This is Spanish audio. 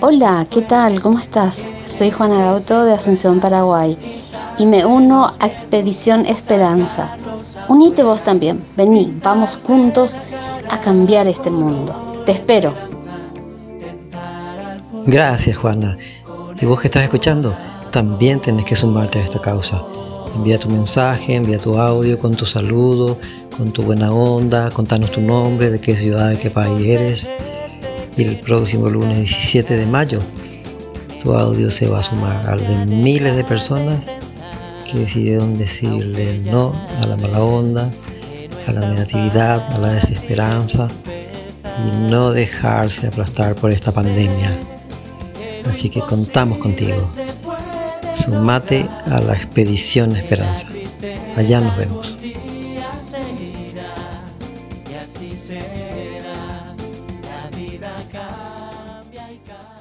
Hola, ¿qué tal? ¿Cómo estás? Soy Juana Gauto de Asunción, Paraguay y me uno a Expedición Esperanza. Unite vos también, vení, vamos juntos a cambiar este mundo. Te espero. Gracias, Juana. Y vos que estás escuchando, también tenés que sumarte a esta causa. Envía tu mensaje, envía tu audio con tu saludo, con tu buena onda, contanos tu nombre, de qué ciudad, de qué país eres. Y el próximo lunes 17 de mayo, tu audio se va a sumar al de miles de personas que decidieron decirle no a la mala onda, a la negatividad, a la desesperanza y no dejarse aplastar por esta pandemia. Así que contamos contigo. Sumate a la expedición Esperanza. Allá nos vemos. Cambia y cambia.